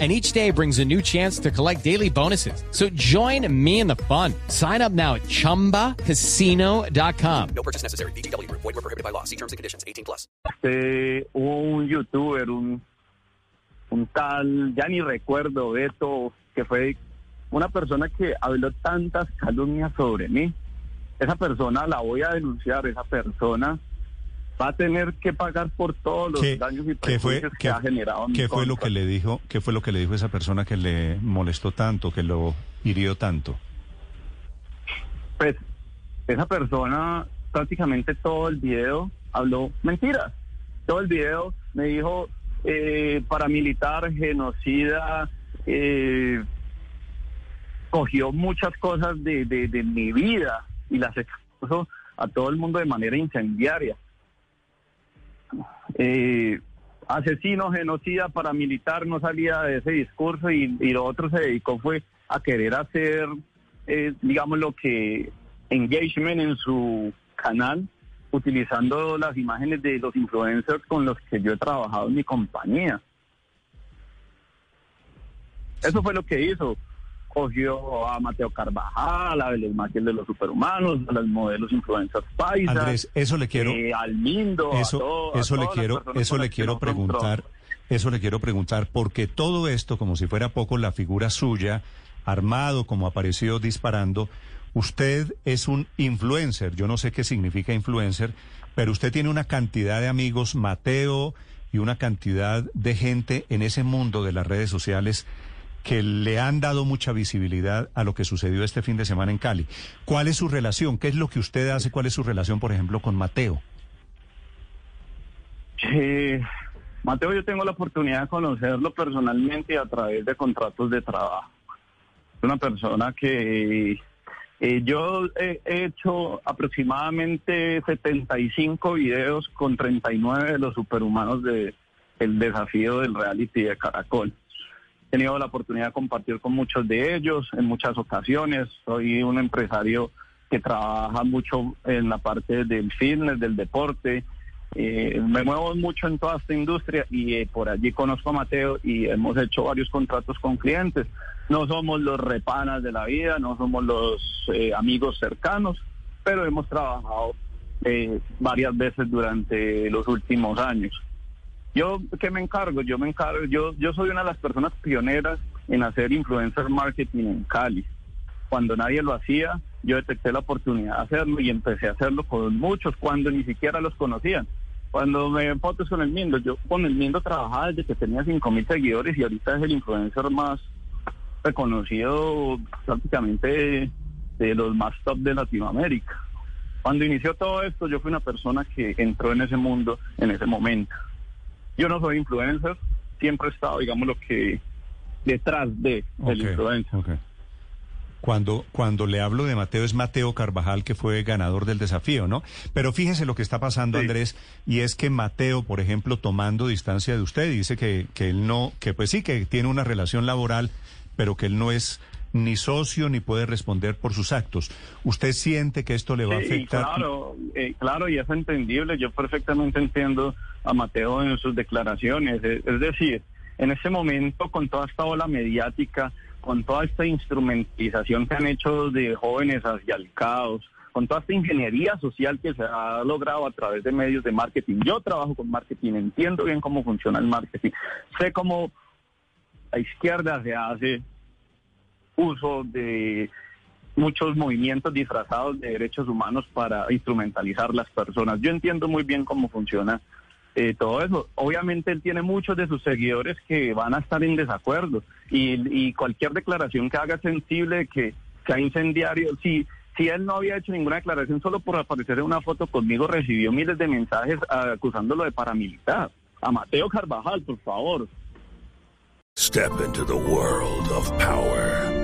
And each day brings a new chance to collect daily bonuses. So join me in the fun. Sign up now at chumbacasino.com. No purchase necessary. BGW. Void were prohibited by law. See terms and conditions. 18 plus. Este, un youtuber, un, un tal, ya ni recuerdo, Beto, que fue una persona que habló tantas calumnias sobre mí. Esa persona la voy a denunciar, esa persona va a tener que pagar por todos los ¿Qué, daños y qué fue, perjuicios que ha generado qué fue lo que le dijo? ¿Qué fue lo que le dijo esa persona que le molestó tanto, que lo hirió tanto? Pues esa persona prácticamente todo el video habló mentiras. Todo el video me dijo eh, paramilitar, genocida, eh, cogió muchas cosas de, de- de mi vida y las expuso a todo el mundo de manera incendiaria. Eh, asesino, genocida, paramilitar no salía de ese discurso y, lo otro se dedicó fue a querer hacer, eh, digamos, lo que engagement en su canal, utilizando las imágenes de los influencers con los que yo he trabajado en mi compañía. Eso fue lo que hizo. Cogió a Mateo Carvajal, a Belén Maciel de los Superhumanos, a los modelos influencers paisas. Andrés, eso le quiero, eh, al Mindo, a eso, todo- a eso le quiero, eso le quiero preguntar, eso le quiero preguntar, porque todo esto, como si fuera poco la figura suya, armado, como apareció disparando, usted es un influencer, yo no sé qué significa influencer, pero usted tiene una cantidad de amigos, Mateo, y una cantidad de gente en ese mundo de las redes sociales que le han dado mucha visibilidad a lo que sucedió este fin de semana en Cali. ¿Cuál es su relación? ¿Qué es lo que usted hace? ¿Cuál es su relación, por ejemplo, con Mateo? Eh, Mateo, yo tengo la oportunidad de conocerlo personalmente a través de contratos de trabajo. Es una persona que eh, yo he hecho aproximadamente 75 videos con 39 de los superhumanos de el desafío del reality de Caracol. He tenido la oportunidad de compartir con muchos de ellos en muchas ocasiones. Soy un empresario que trabaja mucho en la parte del fitness, del deporte. Eh, me muevo mucho en toda esta industria y eh, por allí conozco a Mateo y hemos hecho varios contratos con clientes. No somos los repanas de la vida, no somos los eh, amigos cercanos, pero hemos trabajado varias veces durante los últimos años. Yo, ¿qué me encargo? Yo me encargo, yo, yo soy una de las personas pioneras en hacer influencer marketing en Cali. Cuando nadie lo hacía, yo detecté la oportunidad de hacerlo y empecé a hacerlo con muchos cuando ni siquiera los conocían. Cuando me fotos con el Mindo, yo con el Mindo trabajaba desde que tenía 5 mil seguidores y ahorita es el influencer más reconocido prácticamente de los más top de Latinoamérica. Cuando inició todo esto, yo fui una persona que entró en ese mundo en ese momento. Yo no soy influencer, siempre he estado, digamos, lo que detrás de del Ok, influencer. Cuando, cuando le hablo de Mateo es Mateo Carvajal, que fue ganador del desafío, ¿no? Pero fíjese lo que está pasando, Sí. Andrés, y es que Mateo, por ejemplo, tomando distancia de usted, dice que, que él no, que pues sí, que tiene una relación laboral, pero que él no es ni socio ni puede responder por sus actos. ¿Usted siente que esto le va a afectar? claro, eh, claro, y es entendible. Yo perfectamente entiendo a Mateo en sus declaraciones. Es, es decir, en este momento, con toda esta ola mediática, con toda esta instrumentalización que han hecho de jóvenes hacia el caos, con toda esta ingeniería social que se ha logrado a través de medios de marketing. Yo trabajo con marketing, entiendo bien cómo funciona el marketing, sé cómo la izquierda se hace uso de muchos movimientos disfrazados de derechos humanos para instrumentalizar las personas. Yo entiendo muy bien cómo funciona eh, todo eso. Obviamente él tiene muchos de sus seguidores que van a estar en desacuerdo y, y cualquier declaración que haga sensible que sea incendiario, si, si él no había hecho ninguna declaración solo por aparecer en una foto conmigo, recibió miles de mensajes ah, acusándolo de paramilitar. A Mateo Carvajal, por favor. Step into the world of power,